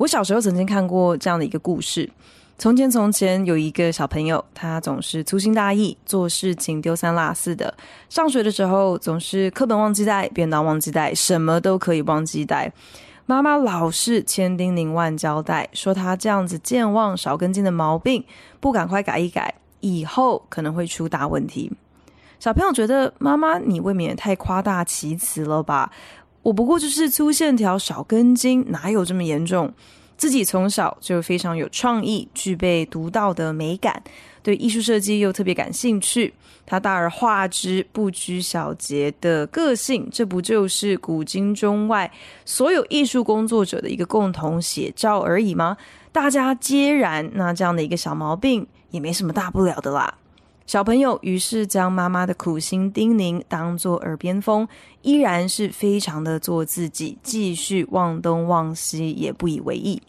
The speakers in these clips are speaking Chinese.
我小时候曾经看过这样的一个故事。从前，从前有一个小朋友，他总是粗心大意，做事情丢三落四的。上学的时候，总是课本忘记带，便当忘记带，什么都可以忘记带。妈妈老是千叮咛万交代，说他这样子健忘少根筋的毛病，不赶快改一改，以后可能会出大问题。小朋友觉得妈妈，你未免也太夸大其词了吧？我不过就是粗线条少根筋，哪有这么严重？自己从小就非常有创意，具备独到的美感，对艺术设计又特别感兴趣。他大而化之、不拘小节的个性，这不就是古今中外所有艺术工作者的一个共同写照而已吗？大家皆然，那这样的一个小毛病也没什么大不了的啦。小朋友于是将妈妈的苦心叮咛当作耳边风，依然是非常的做自己，继续忘东忘西，也不以为意。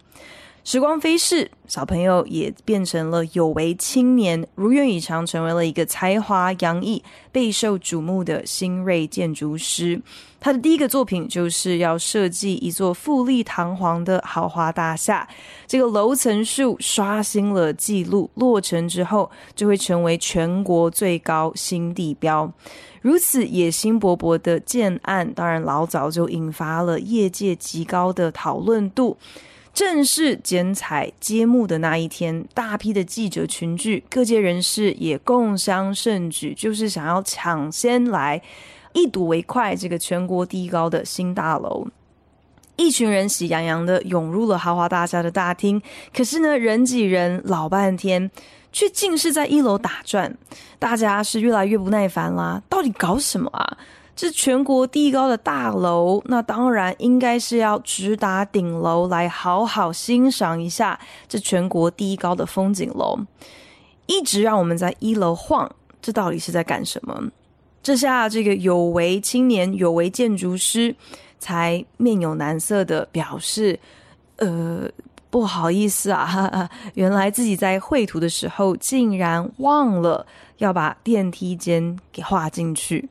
时光飞逝，小朋友也变成了有为青年，如愿以偿，成为了一个才华洋溢、备受瞩目的新锐建筑师。他的第一个作品就是要设计一座富丽堂皇的豪华大厦，这个楼层数刷新了纪录，落成之后就会成为全国最高新地标。如此野心勃勃的建案，当然老早就引发了业界极高的讨论度。正式剪彩揭幕的那一天，大批的记者群聚，各界人士也共襄盛举，就是想要抢先来一睹为快这个全国第一高的新大楼。一群人喜洋洋的涌入了豪华大厦的大厅，可是呢，人挤人老半天，却尽是在一楼打转，大家是越来越不耐烦啦，到底搞什么啊？是全国第一高的大楼，那当然应该是要直达顶楼来好好欣赏一下这全国第一高的风景楼。一直让我们在一楼晃，这到底是在干什么？这下这个有为青年、有为建筑师才面有难色的表示：“呃，不好意思啊，哈哈，原来自己在绘图的时候竟然忘了要把电梯间给画进去。”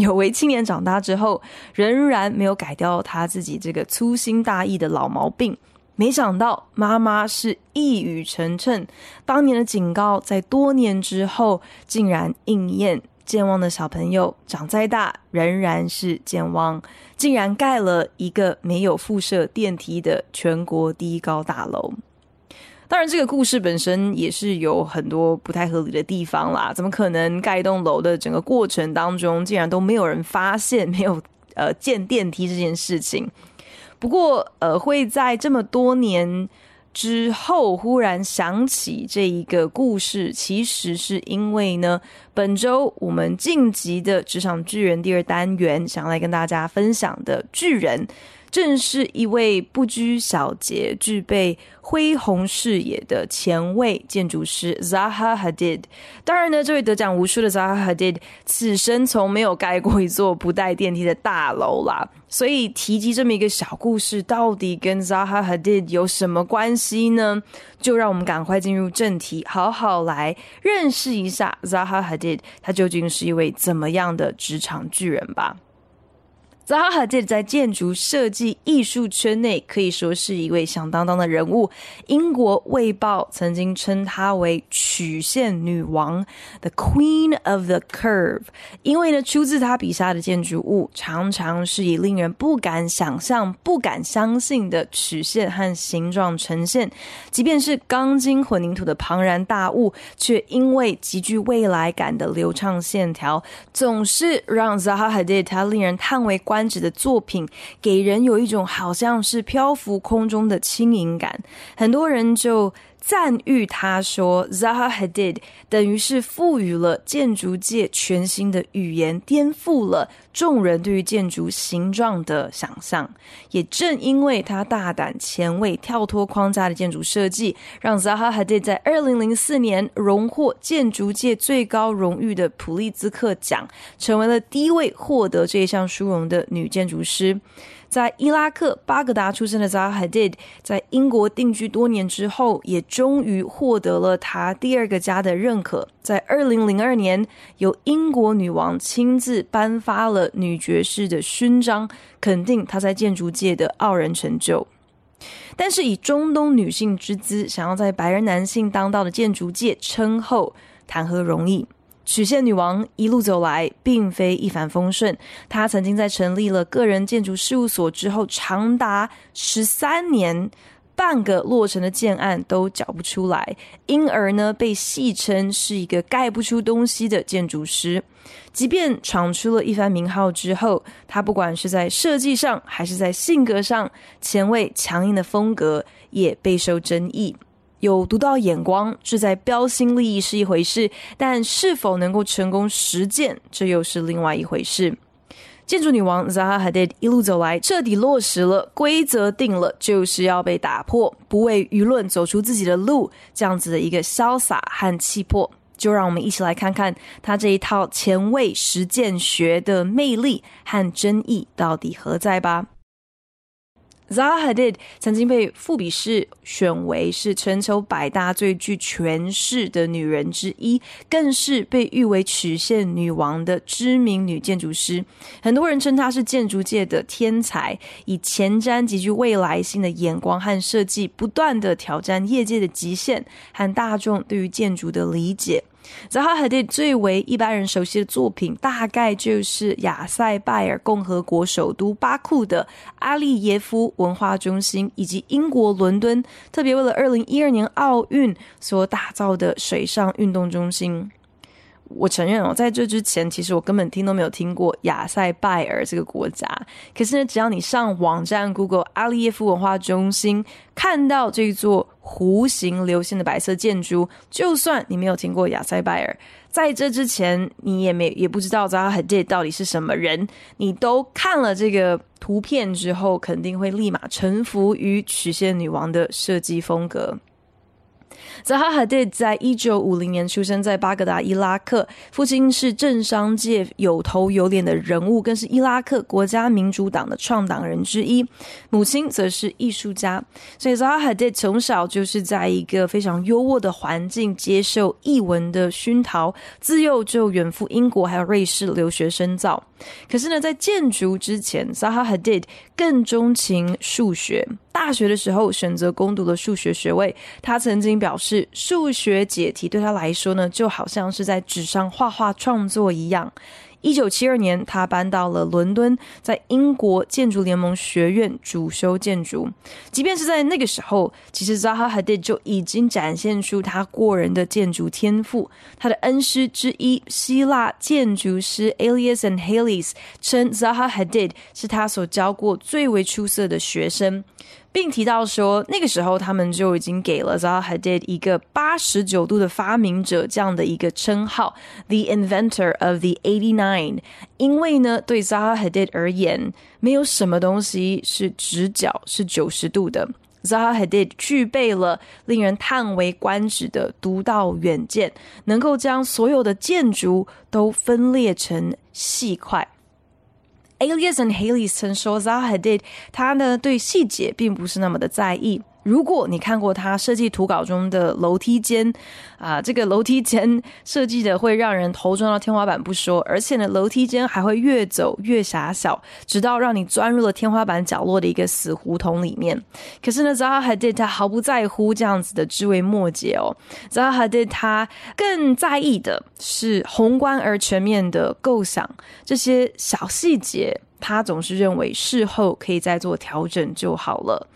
有为青年长大之后，仍然没有改掉他自己这个粗心大意的老毛病。没想到妈妈是一语成谶，当年的警告在多年之后竟然应验。健忘的小朋友长再大仍然是健忘，竟然盖了一个没有附设电梯的全国第一高大楼。当然，这个故事本身也是有很多不太合理的地方啦。怎么可能盖一栋楼的整个过程当中，竟然都没有人发现没有呃建电梯这件事情？不过，呃，会在这么多年之后忽然想起这一个故事，其实是因为呢，本周我们晋级的职场巨人第二单元，想要来跟大家分享的巨人。正是一位不拘小节、具备恢宏视野的前卫建筑师 Zaha Hadid。当然呢，这位得奖无数的 Zaha Hadid，此生从没有盖过一座不带电梯的大楼啦。所以提及这么一个小故事，到底跟 Zaha Hadid 有什么关系呢？就让我们赶快进入正题，好好来认识一下 Zaha Hadid，他究竟是一位怎么样的职场巨人吧。扎哈·哈迪在建筑设计艺术圈内可以说是一位响当当的人物。英国《卫报》曾经称她为“曲线女王 ”（The Queen of the Curve），因为呢，出自她笔下的建筑物常常是以令人不敢想象、不敢相信的曲线和形状呈现。即便是钢筋混凝土的庞然大物，却因为极具未来感的流畅线条，总是让扎哈·哈迪她令人叹为观。的作品给人有一种好像是漂浮空中的轻盈感，很多人就赞誉他说：“Zaha Hadid 等于是赋予了建筑界全新的语言，颠覆了众人对于建筑形状的想象。也正因为他大胆、前卫、跳脱框架的建筑设计，让 Zaha Hadid 在二零零四年荣获建筑界最高荣誉的普利兹克奖，成为了第一位获得这一项殊荣的女建筑师。”在伊拉克巴格达出生的扎哈·哈迪，在英国定居多年之后，也终于获得了他第二个家的认可。在二零零二年，由英国女王亲自颁发了女爵士的勋章，肯定她在建筑界的傲人成就。但是，以中东女性之姿，想要在白人男性当道的建筑界称后，谈何容易？曲线女王一路走来，并非一帆风顺。她曾经在成立了个人建筑事务所之后，长达十三年，半个落成的建案都缴不出来，因而呢，被戏称是一个盖不出东西的建筑师。即便闯出了一番名号之后，她不管是在设计上，还是在性格上，前卫强硬的风格也备受争议。有独到眼光，志在标新立异是一回事，但是否能够成功实践，这又是另外一回事。建筑女王 Zaha Hadid 一路走来，彻底落实了规则定了就是要被打破，不为舆论走出自己的路，这样子的一个潇洒和气魄。就让我们一起来看看她这一套前卫实践学的魅力和争议到底何在吧。Zaha Hadid 曾经被《富比士》选为是全球百大最具权势的女人之一，更是被誉为曲线女王的知名女建筑师。很多人称她是建筑界的天才，以前瞻极具未来性的眼光和设计，不断地挑战业界的极限和大众对于建筑的理解。Zahava 最为一般人熟悉的作品，大概就是亚塞拜尔共和国首都巴库的阿利耶夫文化中心，以及英国伦敦特别为了二零一二年奥运所打造的水上运动中心。我承认哦，在这之前，其实我根本听都没有听过亚塞拜尔这个国家。可是呢，只要你上网站 Google 阿利耶夫文化中心，看到这座弧形流线的白色建筑，就算你没有听过亚塞拜尔，在这之前你也没也不知道扎哈·哈迪到底是什么人，你都看了这个图片之后，肯定会立马臣服于曲线女王的设计风格。Zaha Hadid 在一九五零年出生在巴格达，伊拉克。父亲是政商界有头有脸的人物，更是伊拉克国家民主党的创党人之一。母亲则是艺术家，所以 Zaha Hadid 从小就是在一个非常优渥的环境接受艺文的熏陶，自幼就远赴英国还有瑞士留学深造。可是呢，在建筑之前，Zaha Hadid 更钟情数学。大学的时候选择攻读了数学学位。他曾经表示，数学解题对他来说呢，就好像是在纸上画画创作一样。一九七二年，他搬到了伦敦，在英国建筑联盟学院主修建筑。即便是在那个时候，其实 Zaha Hadid 就已经展现出他过人的建筑天赋。他的恩师之一，希腊建筑师 Alias and Halis 称 Zaha Hadid 是他所教过最为出色的学生。并提到说，那个时候他们就已经给了 Zaha Hadid 一个八十九度的发明者这样的一个称号，The Inventor of the Eighty Nine。因为呢，对 Zaha Hadid 而言，没有什么东西是直角是九十度的。Zaha Hadid 具备了令人叹为观止的独到远见，能够将所有的建筑都分裂成细块。Alias 和 Haley 曾说，Zaha Hadid 他呢对细节并不是那么的在意。如果你看过他设计图稿中的楼梯间，啊，这个楼梯间设计的会让人头撞到天花板不说，而且呢，楼梯间还会越走越狭小，直到让你钻入了天花板角落的一个死胡同里面。可是呢，Zaha Hadid 他毫不在乎这样子的枝微末节哦，Zaha Hadid 他更在意的是宏观而全面的构想，这些小细节。他总是认为事后可以再做调整就好了。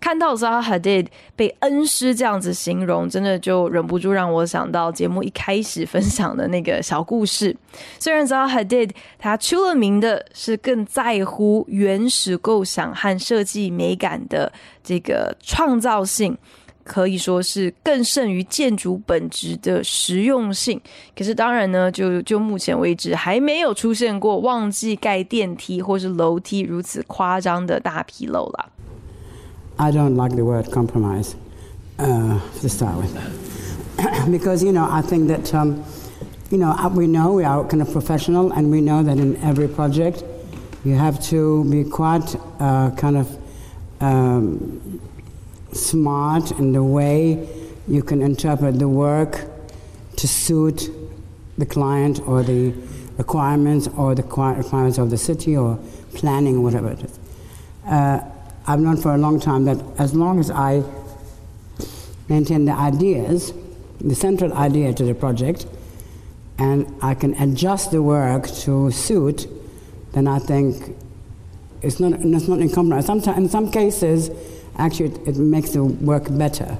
看到 Zaha Hadid 被恩师这样子形容，真的就忍不住让我想到节目一开始分享的那个小故事。虽然 Zaha Hadid 他出了名的是更在乎原始构想和设计美感的这个创造性。可以说是更胜于建筑本质的实用性。可是当然呢，就就目前为止还没有出现过忘记盖电梯或是楼梯如此夸张的大纰漏啦。I don't like the word compromise, uh, to start with, because you know I think that um, you know we know we are kind of professional and we know that in every project you have to be quite uh, kind of um, smart in the way you can interpret the work to suit the client or the requirements or the requirements of the city or planning whatever it is. Uh, I've known for a long time that as long as I maintain the ideas, the central idea to the project, and I can adjust the work to suit, then I think it's not, it's not in. Sometimes, in some cases, actually, it, it makes the work better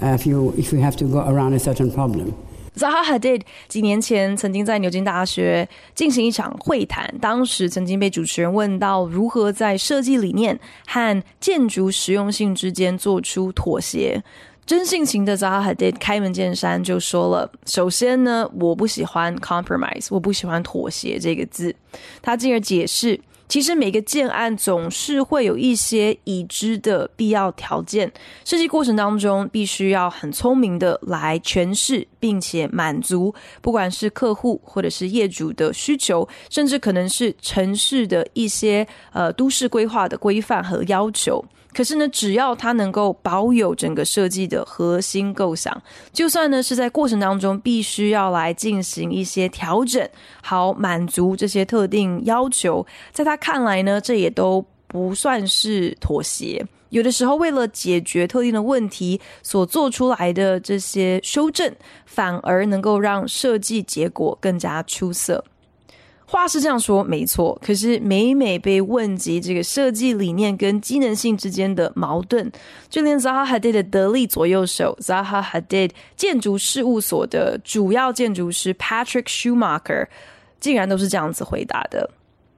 uh, if, you, if you have to go around a certain problem. Zaha Hadid 几年前曾经在牛津大学进行一场会谈，当时曾经被主持人问到如何在设计理念和建筑实用性之间做出妥协。真性情的 Zaha Hadid 开门见山就说了：“首先呢，我不喜欢 compromise，我不喜欢妥协这个字。”他进而解释。其实每个建案总是会有一些已知的必要条件，设计过程当中必须要很聪明的来诠释，并且满足，不管是客户或者是业主的需求，甚至可能是城市的一些呃都市规划的规范和要求。可是呢，只要它能够保有整个设计的核心构想，就算呢是在过程当中必须要来进行一些调整，好满足这些特定要求，在他看来呢，这也都不算是妥协。有的时候，为了解决特定的问题所做出来的这些修正，反而能够让设计结果更加出色。话是这样说，没错。可是每每被问及这个设计理念跟机能性之间的矛盾，就连 Zaha Hadid 的得力左右手 Zaha Hadid 建筑事务所的主要建筑师 Patrick Schumacher，竟然都是这样子回答的：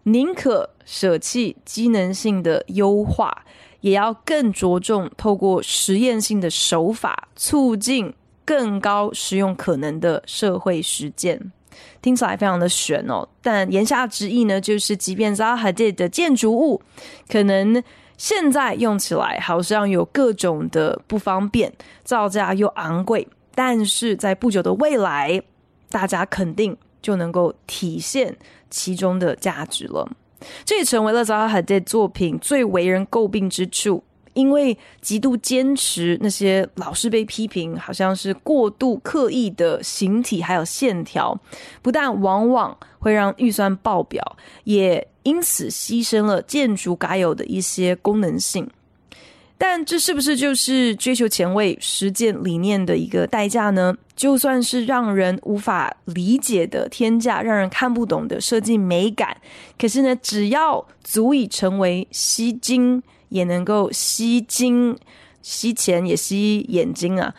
宁可舍弃机能性的优化，也要更着重透过实验性的手法，促进更高实用可能的社会实践。听起来非常的悬哦，但言下之意呢，就是即便 Zaha Hadid 的建筑物可能现在用起来好像有各种的不方便，造价又昂贵，但是在不久的未来，大家肯定就能够体现其中的价值了。这也成为了 Zaha Hadid 作品最为人诟病之处。因为极度坚持那些老是被批评，好像是过度刻意的形体还有线条，不但往往会让预算爆表，也因此牺牲了建筑该有的一些功能性。但这是不是就是追求前卫、实践理念的一个代价呢？就算是让人无法理解的天价，让人看不懂的设计美感，可是呢，只要足以成为吸睛。也能够吸睛、吸钱，也吸眼睛啊！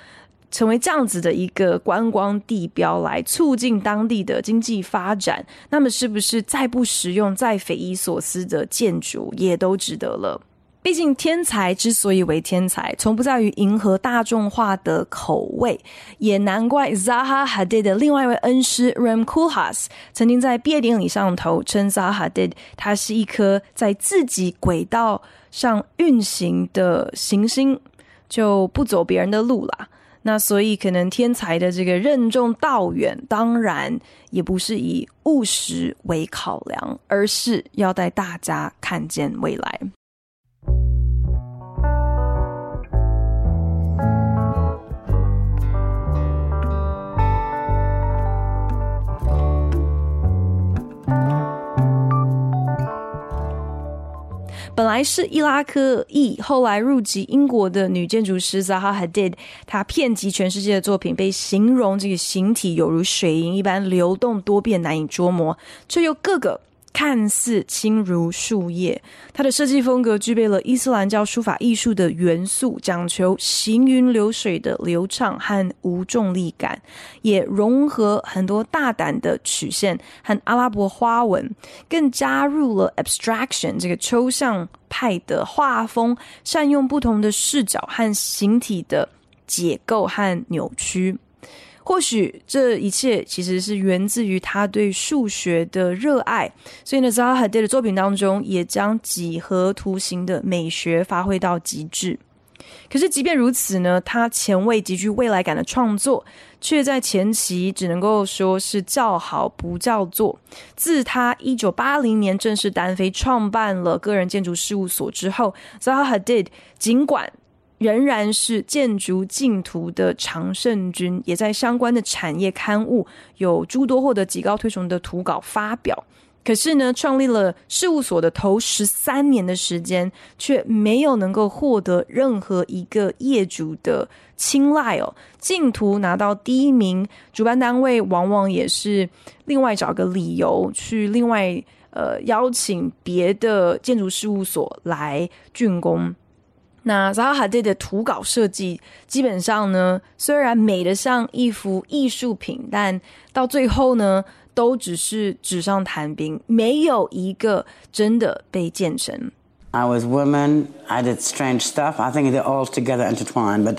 成为这样子的一个观光地标，来促进当地的经济发展。那么，是不是再不实用、再匪夷所思的建筑也都值得了？毕竟，天才之所以为天才，从不在于迎合大众化的口味。也难怪 Zaha Hadid 的另外一位恩师 Ram k u l h a s 曾经在毕业典礼上头称 Zaha Hadid，他是一颗在自己轨道上运行的行星，就不走别人的路啦。那所以，可能天才的这个任重道远，当然也不是以务实为考量，而是要带大家看见未来。本来是伊拉克裔，后来入籍英国的女建筑师 Zaha Hadid，她遍及全世界的作品被形容这个形体有如水银一般流动多变，难以捉摸，却又个个看似轻如树叶，它的设计风格具备了伊斯兰教书法艺术的元素，讲求行云流水的流畅和无重力感，也融合很多大胆的曲线和阿拉伯花纹，更加入了 abstraction 这个抽象派的画风，善用不同的视角和形体的解构和扭曲。或许这一切其实是源自于他对数学的热爱，所以呢，Zaha Hadid 的作品当中也将几何图形的美学发挥到极致。可是，即便如此呢，他前卫、极具未来感的创作，却在前期只能够说是叫好不叫座。自他一九八零年正式单飞创办了个人建筑事务所之后，Zaha Hadid 尽管仍然是建筑净土的常胜军，也在相关的产业刊物有诸多获得极高推崇的图稿发表。可是呢，创立了事务所的头十三年的时间，却没有能够获得任何一个业主的青睐哦。净图拿到第一名，主办单位往往也是另外找个理由去另外呃邀请别的建筑事务所来竣工。那 Zaha Hadid 的图稿设计，基本上呢，虽然美得像一幅艺术品，但到最后呢，都只是纸上谈兵，没有一个真的被建成。I was woman, I did strange stuff. I think they're all together intertwined, but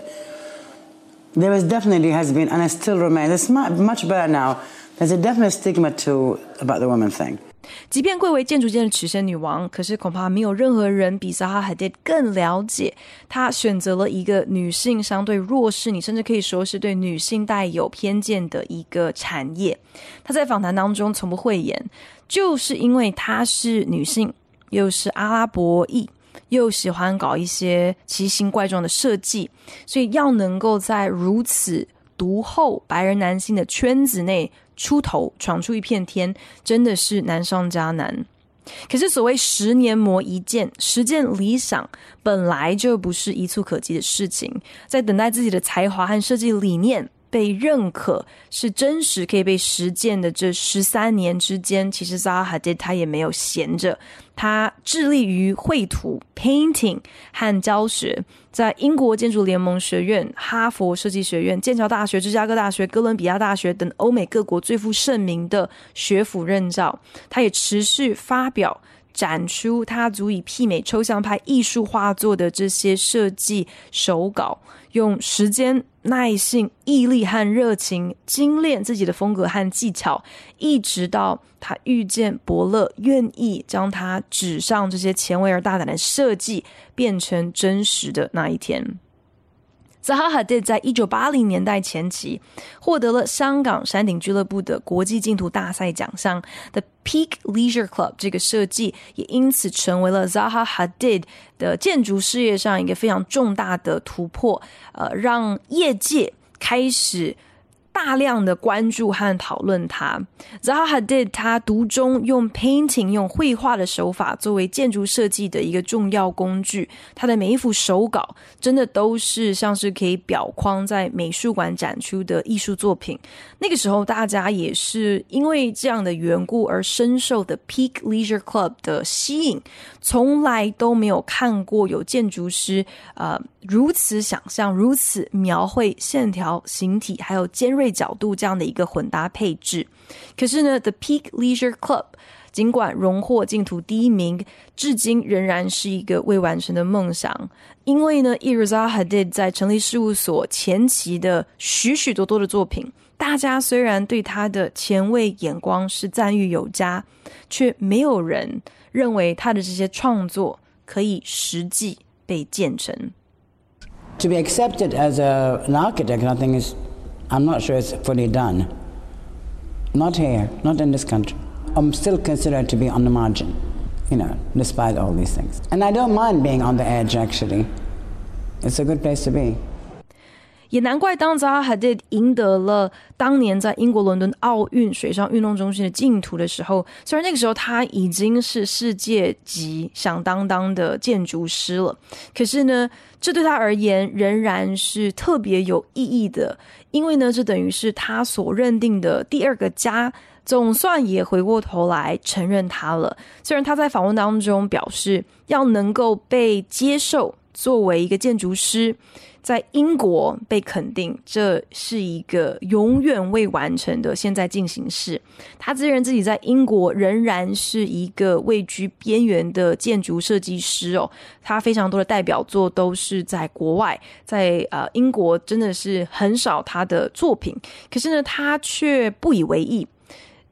there is definitely has been, and it still remains. It's much better now. There's a definite stigma to about the woman thing. 即便贵为建筑界的曲线女王，可是恐怕没有任何人比 Zaha 更了解她选择了一个女性相对弱势，你甚至可以说是对女性带有偏见的一个产业。她在访谈当中从不讳言，就是因为她是女性，又是阿拉伯裔，又喜欢搞一些奇形怪状的设计，所以要能够在如此独厚白人男性的圈子内。出头闯出一片天，真的是难上加难。可是所谓十年磨一剑，实践理想本来就不是一蹴可及的事情。在等待自己的才华和设计理念被认可，是真实可以被实践的这十三年之间，其实 zahdi 他也没有闲着。他致力于绘图 （painting） 和教学，在英国建筑联盟学院、哈佛设计学院、剑桥大学、芝加哥大学、哥伦比亚大学等欧美各国最负盛名的学府任教。他也持续发表、展出他足以媲美抽象派艺术画作的这些设计手稿。用时间、耐性、毅力和热情精炼自己的风格和技巧，一直到他遇见伯乐，愿意将他纸上这些前卫而大胆的设计变成真实的那一天。Zaha Hadid 在一九八零年代前期获得了香港山顶俱乐部的国际竞图大赛奖项，The Peak Leisure Club 这个设计也因此成为了 Zaha Hadid 的建筑事业上一个非常重大的突破，呃，让业界开始。大量的关注和讨论他，Zaha Hadid 他独中用 painting 用绘画的手法作为建筑设计的一个重要工具。他的每一幅手稿真的都是像是可以裱框在美术馆展出的艺术作品。那个时候，大家也是因为这样的缘故而深受的 Peak Leisure Club 的吸引。从来都没有看过有建筑师呃如此想象、如此描绘线条、形体还有尖锐角度这样的一个混搭配置。可是呢，The Peak Leisure Club 尽管荣获净土第一名，至今仍然是一个未完成的梦想。因为呢，Zaha Hadid 在成立事务所前期的许许多多的作品。大家虽然对他的前卫眼光是赞誉有加，却没有人认为他的这些创作可以实际被建成。To be accepted as a, an architect, I think is, I'm not sure it's fully done. Not here, not in this country. I'm still considered to be on the margin, you know, despite all these things. And I don't mind being on the edge, actually. It's a good place to be. 也难怪，当 Zaha Hadid 赢得了当年在英国伦敦奥运水上运动中心的竞图的时候，虽然那个时候他已经是世界级响当当的建筑师了，可是呢，这对他而言仍然是特别有意义的，因为呢，这等于是他所认定的第二个家总算也回过头来承认他了。虽然他在访问当中表示，要能够被接受作为一个建筑师。在英国被肯定，这是一个永远未完成的现在进行式。他自认自己在英国仍然是一个位居边缘的建筑设计师哦。他非常多的代表作都是在国外，在呃英国真的是很少他的作品。可是呢，他却不以为意。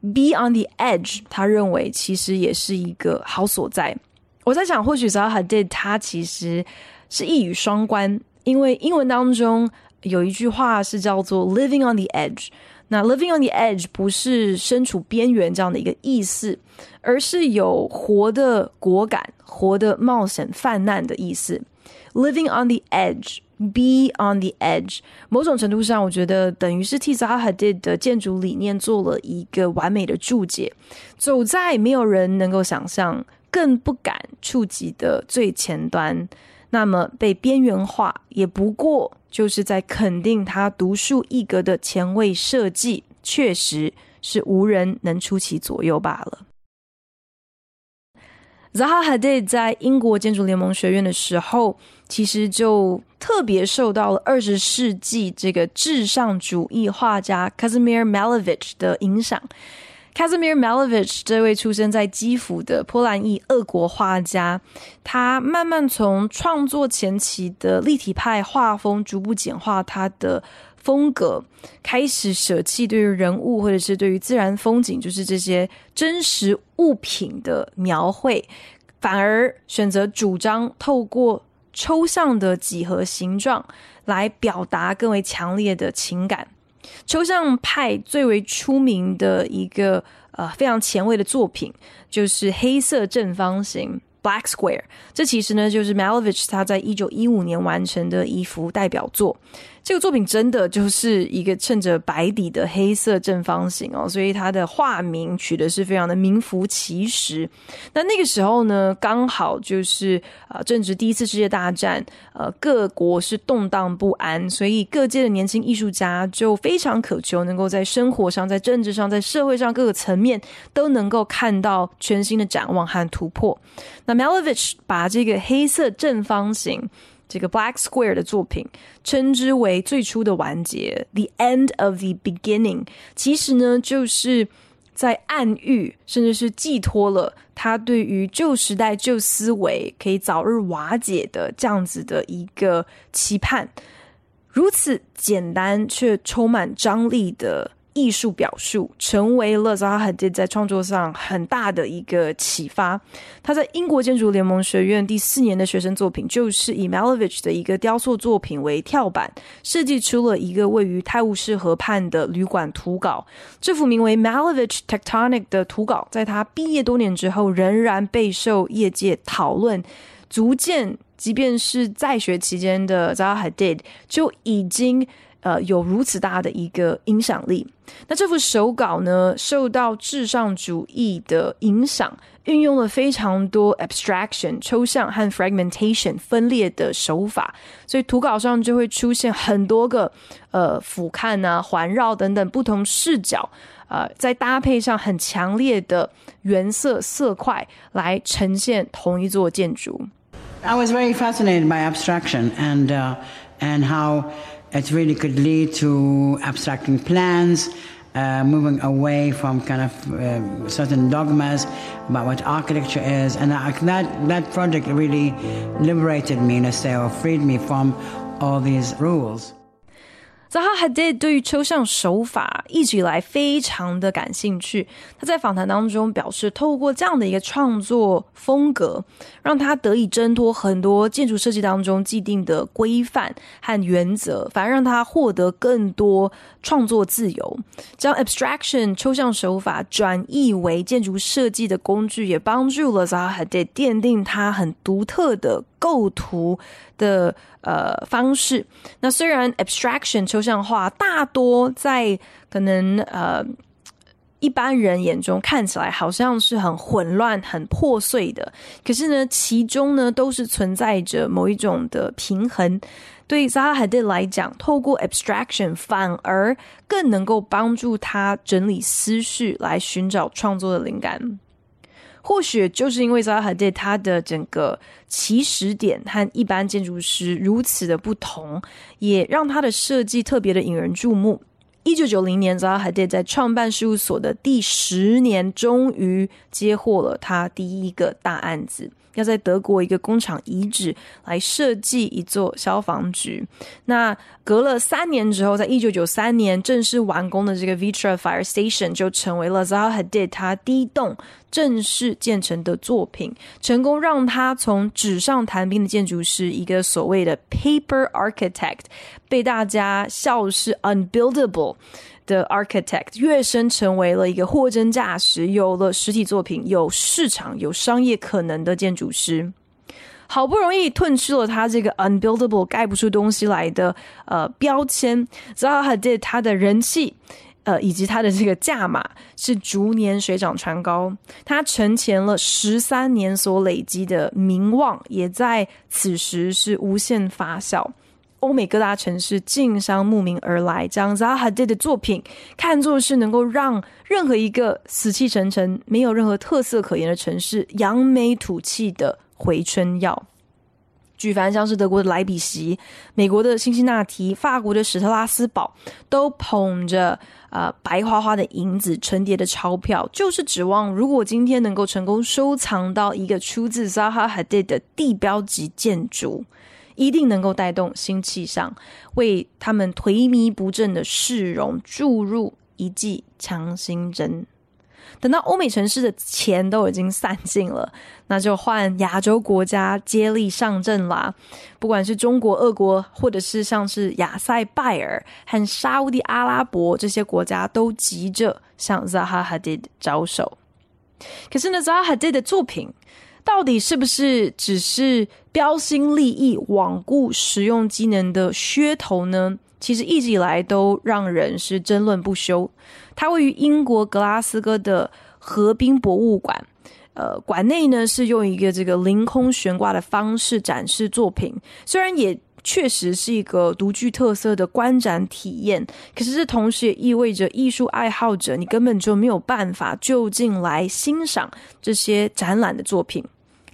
Be on the edge，他认为其实也是一个好所在。我在想，或许 Zaha Hadid 他其实是一语双关。因为英文当中有一句话是叫做 “living on the edge”，那 “living on the edge” 不是身处边缘这样的一个意思，而是有活的果敢、活的冒险、泛滥的意思。“living on the edge”，“be on the edge”，某种程度上，我觉得等于是替 Zaha Hadid 的建筑理念做了一个完美的注解，走在没有人能够想象、更不敢触及的最前端。那么被边缘化，也不过就是在肯定他独树一格的前卫设计，确实是无人能出其左右罢了。Zaha Hadid 在英国建筑联盟学院的时候，其实就特别受到了二十世纪这个至上主义画家 Kazimir Malevich 的影响。Kazimir Malevich 这位出生在基辅的波兰裔俄国画家，他慢慢从创作前期的立体派画风，逐步简化他的风格，开始舍弃对于人物或者是对于自然风景，就是这些真实物品的描绘，反而选择主张透过抽象的几何形状来表达更为强烈的情感。抽象派最为出名的一个呃非常前卫的作品，就是黑色正方形 （Black Square）。这其实呢，就是 Malevich 他在一九一五年完成的一幅代表作。这个作品真的就是一个衬着白底的黑色正方形哦，所以它的画名取的是非常的名副其实。那那个时候呢，刚好就是呃正值第一次世界大战，呃各国是动荡不安，所以各界的年轻艺术家就非常渴求能够在生活上、在政治上、在社会上各个层面都能够看到全新的展望和突破。那 Malevich 把这个黑色正方形。这个 Black Square 的作品称之为最初的完结，The End of the Beginning。其实呢，就是在暗喻，甚至是寄托了他对于旧时代旧思维可以早日瓦解的这样子的一个期盼。如此简单却充满张力的。艺术表述成为了 Zaha Hadid 在创作上很大的一个启发。他在英国建筑联盟学院第四年的学生作品，就是以 Malevich 的一个雕塑作品为跳板，设计出了一个位于泰晤士河畔的旅馆图稿。这幅名为 Malevich Tectonic 的图稿，在他毕业多年之后，仍然备受业界讨论，足见即便是在学期间的 Zaha Hadid 就已经。呃，有如此大的一个影响力。那这幅手稿呢，受到至上主义的影响，运用了非常多 abstraction 抽象和 fragmentation 分裂的手法，所以图稿上就会出现很多个呃俯瞰啊、环绕等等不同视角，呃，再搭配上很强烈的原色色块来呈现同一座建筑。I was very fascinated by abstraction and uh, and how It really could lead to abstracting plans, uh, moving away from kind of uh, certain dogmas about what architecture is, and I, that that project really liberated me, let's say, or freed me from all these rules. Zaha Hadid 对于抽象手法一直以来非常的感兴趣。他在访谈当中表示，透过这样的一个创作风格，让他得以挣脱很多建筑设计当中既定的规范和原则，反而让他获得更多创作自由。将 abstraction 抽象手法转译为建筑设计的工具，也帮助了 Zaha Hadid 奠定他很独特的构图的呃方式。那虽然 abstraction 抽象画大多在可能呃一般人眼中看起来好像是很混乱、很破碎的，可是呢，其中呢都是存在着某一种的平衡。对萨哈德来讲，透过 abstraction 反而更能够帮助他整理思绪，来寻找创作的灵感。或许就是因为 Zaha Hadid 他的整个起始点和一般建筑师如此的不同，也让他的设计特别的引人注目。一九九零年，Zaha Hadid 在创办事务所的第十年，终于接获了他第一个大案子。要在德国一个工厂遗址来设计一座消防局。那隔了三年之后，在一九九三年正式完工的这个 Vitra Fire Station 就成为了 Zaha Hadid 他第一栋正式建成的作品，成功让他从纸上谈兵的建筑师，一个所谓的 Paper Architect，被大家笑是 Unbuildable。的 architect 跃升成为了一个货真价实、有了实体作品、有市场、有商业可能的建筑师。好不容易褪去了他这个 unbuildable 盖不出东西来的呃标签 zahda 他的人气呃以及他的这个价码是逐年水涨船高。他承前了十三年所累积的名望，也在此时是无限发酵。欧美各大城市竞相慕名而来，将 Zaha Hadid 的作品看作是能够让任何一个死气沉沉、没有任何特色可言的城市扬眉吐气的回春药。举凡像是德国的莱比锡、美国的辛辛那提、法国的史特拉斯堡，都捧着呃白花花的银子、成叠的钞票，就是指望如果今天能够成功收藏到一个出自 Zaha Hadid 的地标级建筑。一定能够带动新气象，为他们颓靡不振的市容注入一剂强心针。等到欧美城市的钱都已经散尽了，那就换亚洲国家接力上阵啦。不管是中国、俄国，或者是像是亚塞拜尔和沙乌地阿拉伯这些国家，都急着向 Zaha Hadid 招手。可是呢，Zaha Hadid 的作品。到底是不是只是标新立异、罔顾实用机能的噱头呢？其实一直以来都让人是争论不休。它位于英国格拉斯哥的河滨博物馆，呃，馆内呢是用一个这个凌空悬挂的方式展示作品，虽然也。确实是一个独具特色的观展体验，可是这同时也意味着艺术爱好者你根本就没有办法就近来欣赏这些展览的作品。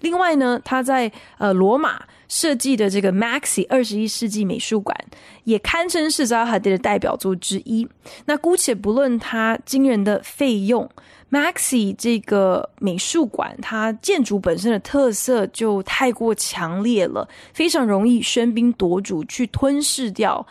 另外呢，他在呃罗马设计的这个 Maxi 二十一世纪美术馆也堪称是 Zaha Hadid 的代表作之一。那姑且不论它惊人的费用。Maxi 这个美术馆，它建筑本身的特色就太过强烈了，非常容易喧宾夺主，去吞噬掉、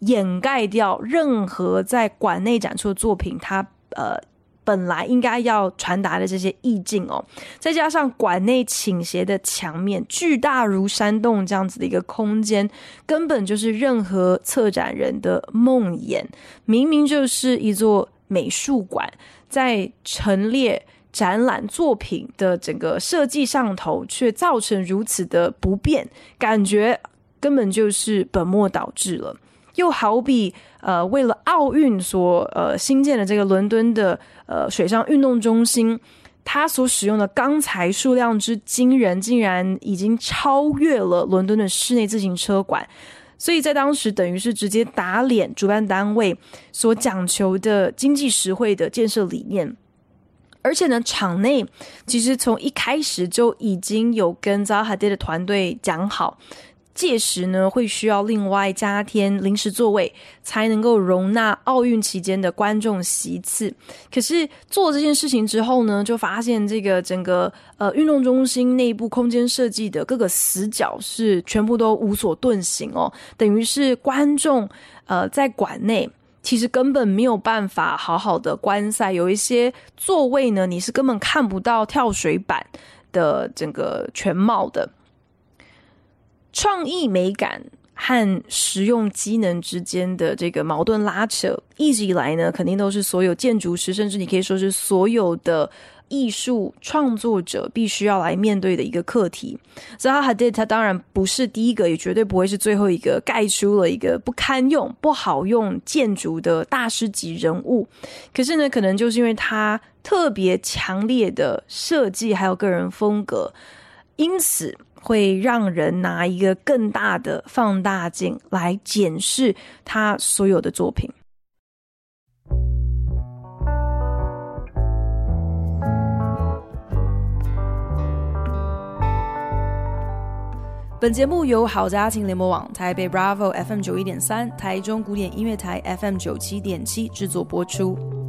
掩盖掉任何在馆内展出的作品，它呃本来应该要传达的这些意境哦。再加上馆内倾斜的墙面，巨大如山洞这样子的一个空间，根本就是任何策展人的梦魇。明明就是一座美术馆。在陈列展览作品的整个设计上头，却造成如此的不便，感觉根本就是本末倒置了。又好比呃，为了奥运所呃新建的这个伦敦的呃水上运动中心，它所使用的钢材数量之惊人，竟然已经超越了伦敦的室内自行车馆。所以在当时，等于是直接打脸主办单位所讲求的经济实惠的建设理念，而且呢，场内其实从一开始就已经有跟 Zaha Hadid 的团队讲好。届时呢，会需要另外加添临时座位，才能够容纳奥运期间的观众席次。可是做这件事情之后呢，就发现这个整个呃运动中心内部空间设计的各个死角是全部都无所遁形哦，等于是观众呃在馆内其实根本没有办法好好的观赛，有一些座位呢，你是根本看不到跳水板的整个全貌的。创意美感和实用机能之间的这个矛盾拉扯，一直以来呢，肯定都是所有建筑师，甚至你可以说是所有的艺术创作者必须要来面对的一个课题。zahdi 他当然不是第一个，也绝对不会是最后一个盖出了一个不堪用、不好用建筑的大师级人物。可是呢，可能就是因为他特别强烈的设计还有个人风格，因此会让人拿一个更大的放大镜来检视他所有的作品。本节目由好家庭联盟网、台北 Bravo FM 九一点三、台中古典音乐台 FM 九七点七制作播出。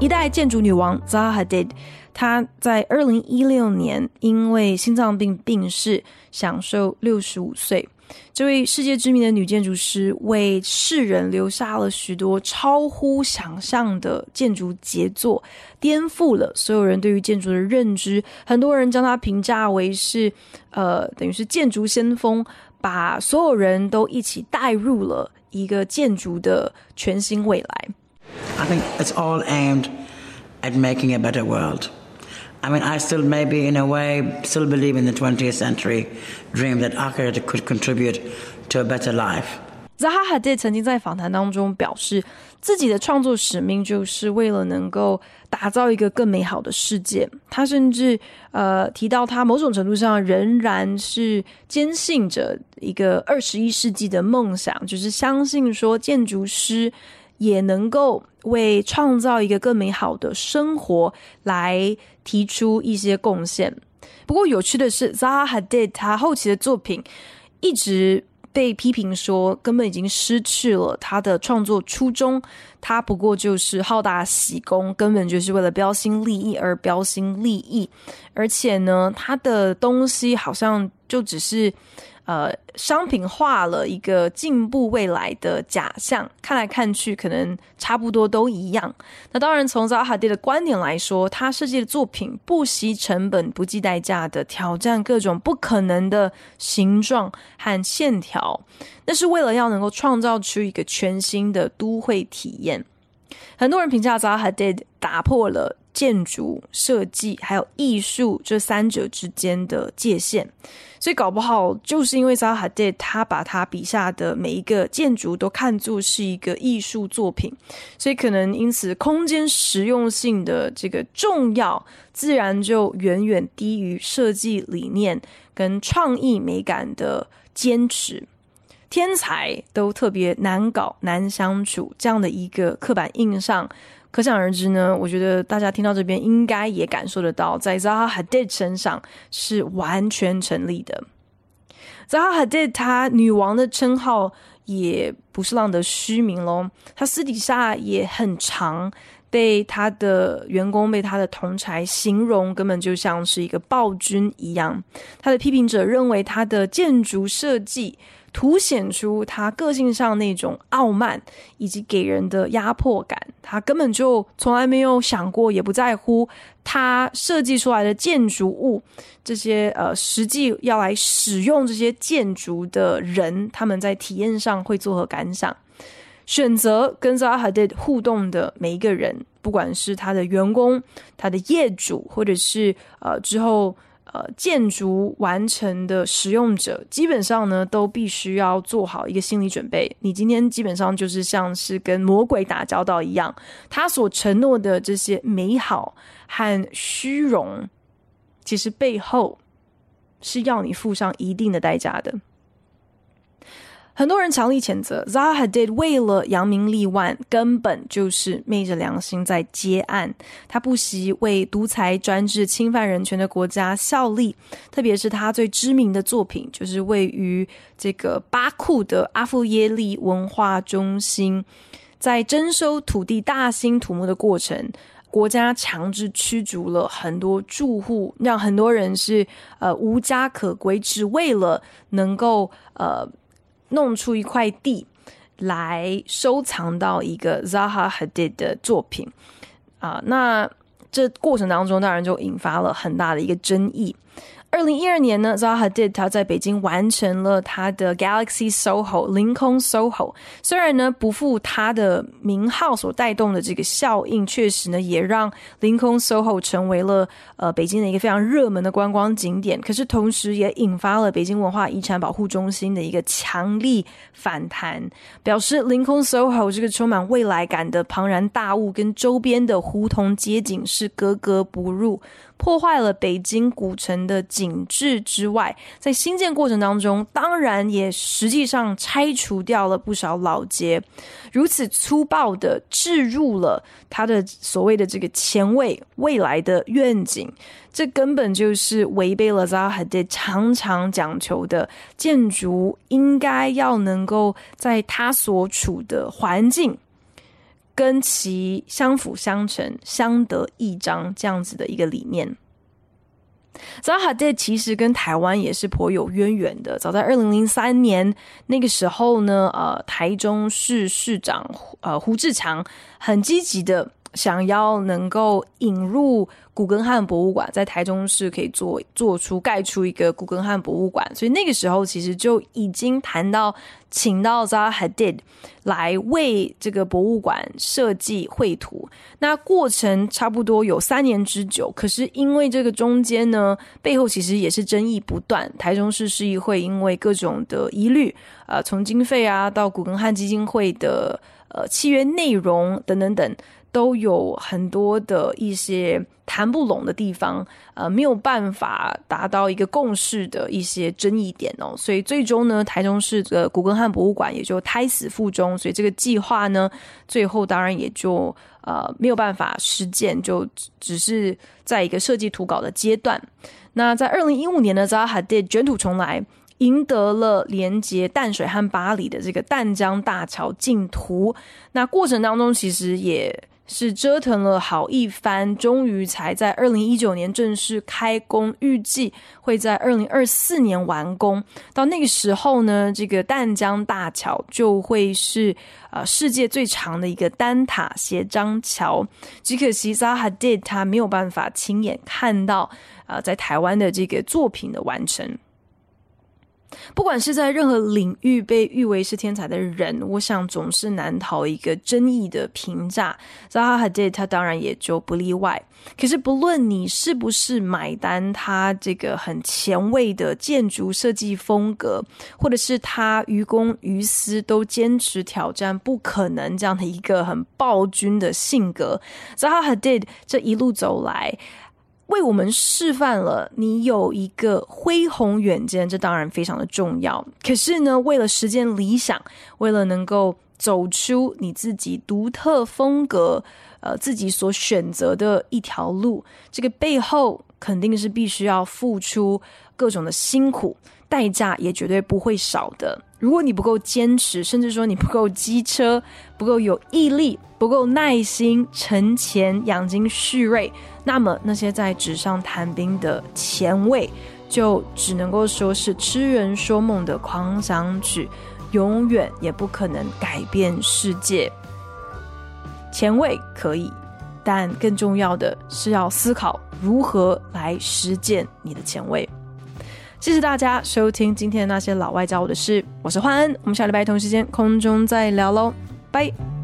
一代建筑女王 Zaha Hadid，她在二零一六年因为心脏病病逝，享寿六十五岁。这位世界知名的女建筑师为世人留下了许多超乎想象的建筑杰作，颠覆了所有人对于建筑的认知。很多人将她评价为是，呃，等于是建筑先锋，把所有人都一起带入了一个建筑的全新未来。I think it's all aimed at making a better world. I mean, I still maybe in a way still believe in the 20th century dream that architecture could contribute to a better life. Zaha Hadid 曾经在访谈当中表示，自己的创作使命就是为了能够打造一个更美好的世界。他甚至呃提到，他某种程度上仍然是坚信着一个二十一世纪的梦想，就是相信说建筑师。也能够为创造一个更美好的生活来提出一些贡献。不过有趣的是，Zaha Hadid 他后期的作品一直被批评说，根本已经失去了他的创作初衷。他不过就是好大喜功，根本就是为了标新立异而标新立异。而且呢，他的东西好像就只是。呃，商品化了一个进步未来的假象，看来看去可能差不多都一样。那当然，从 Zaha 的观点来说，他设计的作品不惜成本、不计代价的挑战各种不可能的形状和线条，那是为了要能够创造出一个全新的都会体验。很多人评价 Zaha d 打破了建筑设计还有艺术这三者之间的界限。所以搞不好就是因为 Zaha Hadid 他把他笔下的每一个建筑都看作是一个艺术作品，所以可能因此空间实用性的这个重要，自然就远远低于设计理念跟创意美感的坚持。天才都特别难搞、难相处，这样的一个刻板印象。可想而知呢，我觉得大家听到这边应该也感受得到，在 Zaha Hadid 身上是完全成立的。Zaha Hadid 她女王的称号也不是浪得虚名喽，她私底下也很常被他的员工、被他的同侪形容，根本就像是一个暴君一样。他的批评者认为他的建筑设计。凸显出他个性上那种傲慢，以及给人的压迫感。他根本就从来没有想过，也不在乎他设计出来的建筑物，这些呃实际要来使用这些建筑的人，他们在体验上会作何感想？选择跟 Zaha Hadid 互动的每一个人，不管是他的员工、他的业主，或者是呃之后。呃，建筑完成的使用者，基本上呢，都必须要做好一个心理准备。你今天基本上就是像是跟魔鬼打交道一样，他所承诺的这些美好和虚荣，其实背后是要你付上一定的代价的。很多人强力谴责，Zaha Did 为了扬名立万，根本就是昧着良心在接案。他不惜为独裁专制、侵犯人权的国家效力，特别是他最知名的作品，就是位于这个巴库的阿夫耶利文化中心。在征收土地大兴土木的过程，国家强制驱逐了很多住户，让很多人是呃无家可归，只为了能够呃。弄出一块地来收藏到一个 Zaha Hadid 的作品啊，那这过程当中当然就引发了很大的一个争议。二零一二年呢，Zaha Hadid 他在北京完成了他的 Galaxy Soho 凌空 Soho。虽然呢不负他的名号所带动的这个效应，确实呢也让凌空 Soho 成为了呃北京的一个非常热门的观光景点。可是同时也引发了北京文化遗产保护中心的一个强力反弹，表示凌空 Soho 这个充满未来感的庞然大物跟周边的胡同街景是格格不入。破坏了北京古城的景致之外，在新建过程当中，当然也实际上拆除掉了不少老街，如此粗暴的置入了他的所谓的这个前卫未来的愿景，这根本就是违背了 Zaha d 常常讲求的建筑应该要能够在他所处的环境。跟其相辅相成、相得益彰这样子的一个理念。早哈这其实跟台湾也是颇有渊源的。早在二零零三年那个时候呢，呃，台中市市长呃胡志强很积极的。想要能够引入古根汉博物馆，在台中市可以做做出盖出一个古根汉博物馆，所以那个时候其实就已经谈到请到 Zaha d i d 来为这个博物馆设计绘图。那过程差不多有三年之久，可是因为这个中间呢，背后其实也是争议不断。台中市市议会因为各种的疑虑，呃，从经费啊到古根汉基金会的呃契约内容等等等。都有很多的一些谈不拢的地方，呃，没有办法达到一个共识的一些争议点哦，所以最终呢，台中市的古根汉博物馆也就胎死腹中，所以这个计划呢，最后当然也就呃没有办法实践，就只是在一个设计图稿的阶段。那在二零一五年呢，Zaha Hadid 卷土重来，赢得了连接淡水和巴黎的这个淡江大桥竞图。那过程当中其实也。是折腾了好一番，终于才在二零一九年正式开工，预计会在二零二四年完工。到那个时候呢，这个淡江大桥就会是呃世界最长的一个单塔斜张桥。只可惜 Zaha did 他没有办法亲眼看到呃在台湾的这个作品的完成。不管是在任何领域被誉为是天才的人，我想总是难逃一个争议的评价。Zaha Hadid 他当然也就不例外。可是不论你是不是买单他这个很前卫的建筑设计风格，或者是他于公于私都坚持挑战不可能这样的一个很暴君的性格，Zaha Hadid 这一路走来。为我们示范了，你有一个恢宏远见，这当然非常的重要。可是呢，为了实现理想，为了能够走出你自己独特风格，呃，自己所选择的一条路，这个背后肯定是必须要付出各种的辛苦，代价也绝对不会少的。如果你不够坚持，甚至说你不够机车，不够有毅力，不够耐心、存钱、养精蓄锐。那么那些在纸上谈兵的前卫，就只能够说是痴人说梦的狂想曲，永远也不可能改变世界。前卫可以，但更重要的是要思考如何来实践你的前卫。谢谢大家收听今天的那些老外教我的事，我是焕恩，我们下礼拜同时间空中再聊喽，拜。